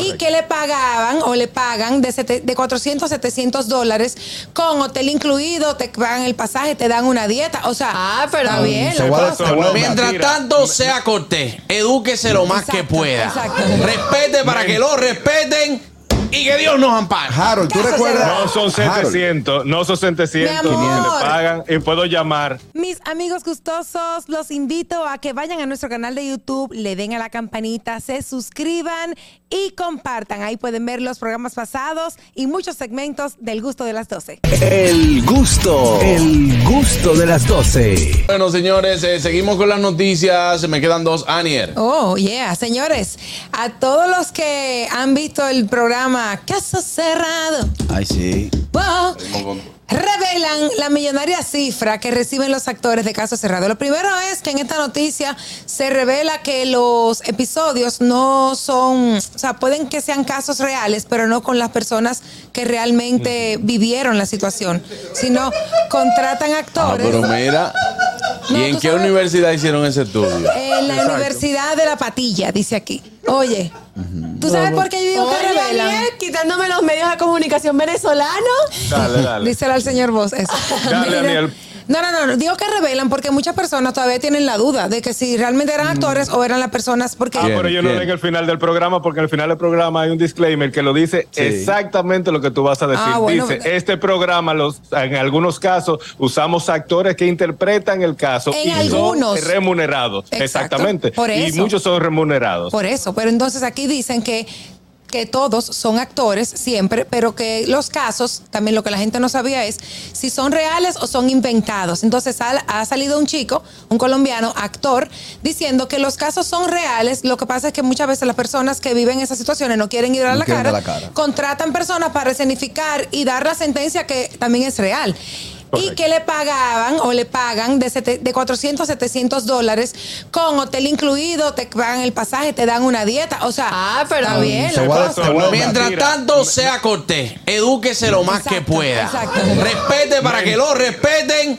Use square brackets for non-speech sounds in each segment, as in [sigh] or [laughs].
y que le pagaban o le pagan de, sete- de 400 a 700 dólares con hotel incluido, te pagan el pasaje, te dan una dieta. O sea, Ah, pero- está bien. Se la guarda- cosa. se guarda- Mientras Mira, tanto, sea cortés. Edúquese lo más que pueda. exacto. Respete para que lo respeten y que Dios nos ampare. Harold, ¿tú recuerdas? No son Harold, 700, no son 700 Mi que le pagan y puedo llamar. Mis amigos gustosos, los invito a que vayan a nuestro canal de YouTube, le den a la campanita, se suscriban y compartan. Ahí pueden ver los programas pasados y muchos segmentos del gusto de las 12. El gusto, el gusto de las 12. Bueno, señores, eh, seguimos con las noticias. Me quedan dos. Anier. Oh, yeah, señores, a todos los que han visto el programa Caso Cerrado, Ay, sí. wow, revelan la millonaria cifra que reciben los actores de Caso Cerrado. Lo primero es que en esta noticia se revela que los episodios no son, o sea, pueden que sean casos reales, pero no con las personas que realmente vivieron la situación, sino contratan Ah, actores. pero mira. No, ¿Y en qué sabes- universidad hicieron ese estudio? En la Universidad de la Patilla, dice aquí. Oye, ¿tú sabes por qué yo digo que revelan? Quitándome los medios de comunicación venezolanos. Dale, dale. Díselo al señor Vos eso. [laughs] Dale. Daniel. No, no, no, no, digo que revelan porque muchas personas todavía tienen la duda de que si realmente eran actores o eran las personas porque... Ah, pero yo no ¿Quién? leen el final del programa porque en el final del programa hay un disclaimer que lo dice exactamente lo que tú vas a decir. Ah, bueno. dice, este programa, los, en algunos casos, usamos actores que interpretan el caso En y algunos. son remunerados. Exacto. Exactamente. Por Y eso. muchos son remunerados. Por eso, pero entonces aquí dicen que que todos son actores siempre, pero que los casos, también lo que la gente no sabía es si son reales o son inventados. Entonces ha salido un chico, un colombiano, actor, diciendo que los casos son reales. Lo que pasa es que muchas veces las personas que viven esas situaciones no quieren ir a No la quieren cara, la cara. contratan personas para escenificar y dar la sentencia que también es real. Y Correcto. que le pagaban o le pagan de, sete- de 400 a 700 dólares con hotel incluido, te pagan el pasaje, te dan una dieta. O sea, Ah, pero- está bien. Se la guarda- cosa. se guarda- Mientras tanto, sea cortés. Edúquese lo más que Exacto, pueda. exacto. Respete para que lo respeten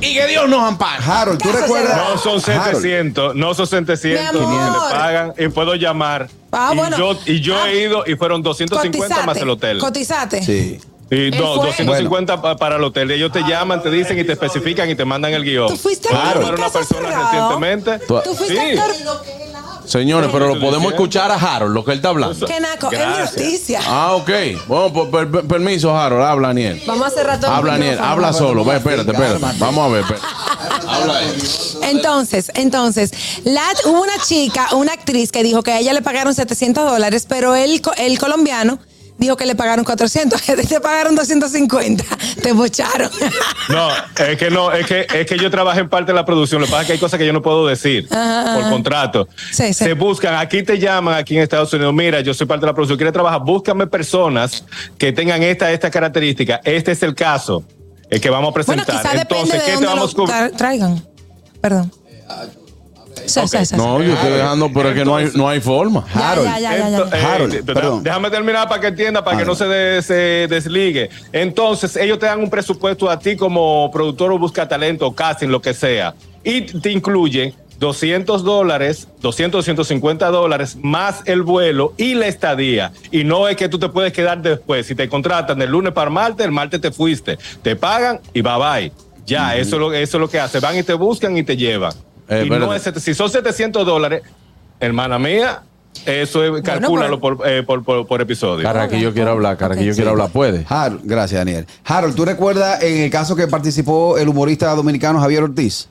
y que Dios nos ampare. Harold, ¿tú recuerdas? No son Harold, 700, no son 700 Mi que le pagan y puedo llamar. Ah, y, bueno. yo, y yo Ah, he ido y fueron 250 más Cotizate, el hotel. Cotizate. Sí. Y Él fue. 250 pa- para el hotel. Ellos te llaman, te dicen y te especifican y te mandan el guion. ¿Tú fuiste Puedo a una persona Cerrado? recientemente. Tú- Tú fuiste Sí. actor. Señores, pero lo podemos escuchar a Harold, lo que él está hablando. Qué naco, es Gracias. noticia. Ah, ok. Bueno, pues, per- per- permiso, Harold. Habla, Aniel. Vamos a cerrar todo el Habla, Aniel. micrófono. Habla solo. Ve, espérate, espérate. Vamos a ver. espérate. [laughs] Habla ahí. Entonces, entonces, la, hubo una chica, una actriz que dijo que a ella le pagaron 700 dólares, pero el, el colombiano dijo que le pagaron 400. [laughs] Te pagaron 250. Te bocharon. [laughs] No, es que no, es que, es que yo trabajé en parte de la producción. Lo que pasa es que hay cosas que yo no puedo decir Ajá, por ajá. contrato. Sí, sí. Se buscan, aquí te llaman, aquí en Estados Unidos, mira, yo soy parte de la producción, quiere trabajar, búscame personas que tengan esta, esta característica. Este es el caso el que vamos a presentar. Entonces, de ¿qué te vamos a traigan. Perdón. Sí, sí, sí, sí. No, yo estoy dejando, pero es que no hay, no hay forma. Harold. ya, ya, ya, ya. Ento- eh, Harold, perdón. Déjame terminar para que entienda, para que no se, de- se desligue. Entonces, ellos te dan un presupuesto a ti como productor o busca talento, casting, lo que sea. Y te incluye 200 dólares, 200, 250 dólares, más el vuelo y la estadía. Y no es que tú te puedes quedar después. Si te contratan del lunes para el martes, el martes te fuiste. Te pagan y bye bye. Ya, eso, es lo, eso es lo que hace. Van y te buscan y te llevan. Eh, y no espérate. es sete- si son 700 dólares, hermana mía, eso es, calcúlalo por, eh, por, por, por episodio. Cara, que yo quiero hablar, cara, que yo Ok. quiero hablar. ¿Puede? Harold, gracias, Daniel. Harold, ¿tú recuerdas en el caso que participó el humorista dominicano Javier Ortiz?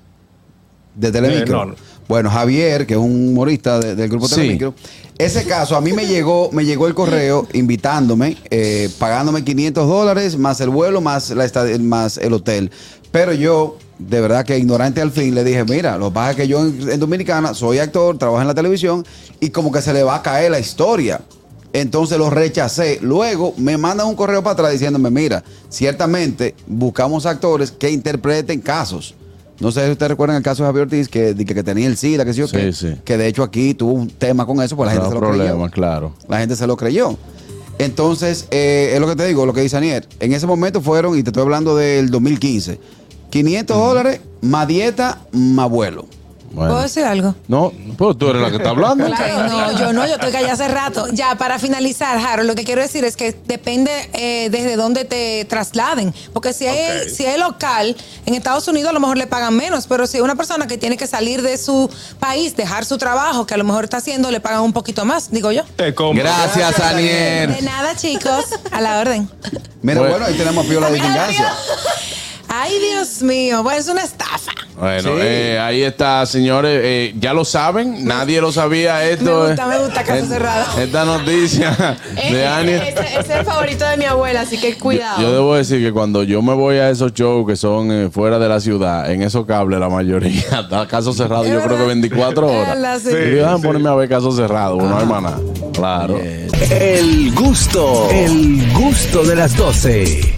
De Telemicro. Eh, no, no. Bueno, Javier, que es un humorista de- del grupo Sí. Telemicro. Ese caso, a mí me llegó, me llegó el correo invitándome, eh, pagándome 500 dólares, más el vuelo, más, la estad- más el hotel. Pero yo, de verdad que ignorante al fin, le dije, mira, lo que pasa es que yo en, en Dominicana soy actor, trabajo en la televisión y como que se le va a caer la historia. Entonces lo rechacé. Luego me mandan un correo para atrás diciéndome, mira, ciertamente buscamos actores que interpreten casos. No sé si ustedes recuerdan el caso de Javier Ortiz, que, que, que tenía el SIDA, que sí o Sí, que de hecho aquí tuvo un tema con eso, pues la gente se lo problema, creyó. claro. La gente se lo creyó. Entonces, eh, es lo que te digo, lo que dice Anier. En ese momento fueron, y te estoy hablando del 2015, 500 dólares más dieta más vuelo. Bueno. ¿Puedo decir algo? No, pues tú eres la que está hablando. No, yo no, yo estoy callada hace rato. Ya, para finalizar, Harold, lo que quiero decir es que depende eh, desde dónde te trasladen. Porque si es, si es local, en Estados Unidos a lo mejor le pagan menos, pero si es una persona que tiene que salir de su país, dejar su trabajo, que a lo mejor está haciendo, le pagan un poquito más, digo yo. Te compro. Gracias, Aniel. De nada, chicos, a la orden. Mira, Bueno. bueno, ahí tenemos a Piola de. Ay, Dios mío, bueno, es una estafa. Bueno, Sí. eh, ahí está, señores. eh, ya lo saben, nadie lo sabía esto. Me gusta, eh, me gusta, caso et- cerrado. Esta noticia [laughs] de Aniel. Ese, es el favorito de mi abuela, así que cuidado. Yo debo decir que cuando yo me voy a esos shows que son eh, fuera de la ciudad, en esos cables la mayoría [laughs] está caso cerrado, yo creo que verdad. 24 Es horas. sí. Y yo, déjame ponerme a ver caso cerrado, hay más nada. Claro. El gusto, el gusto de las 12.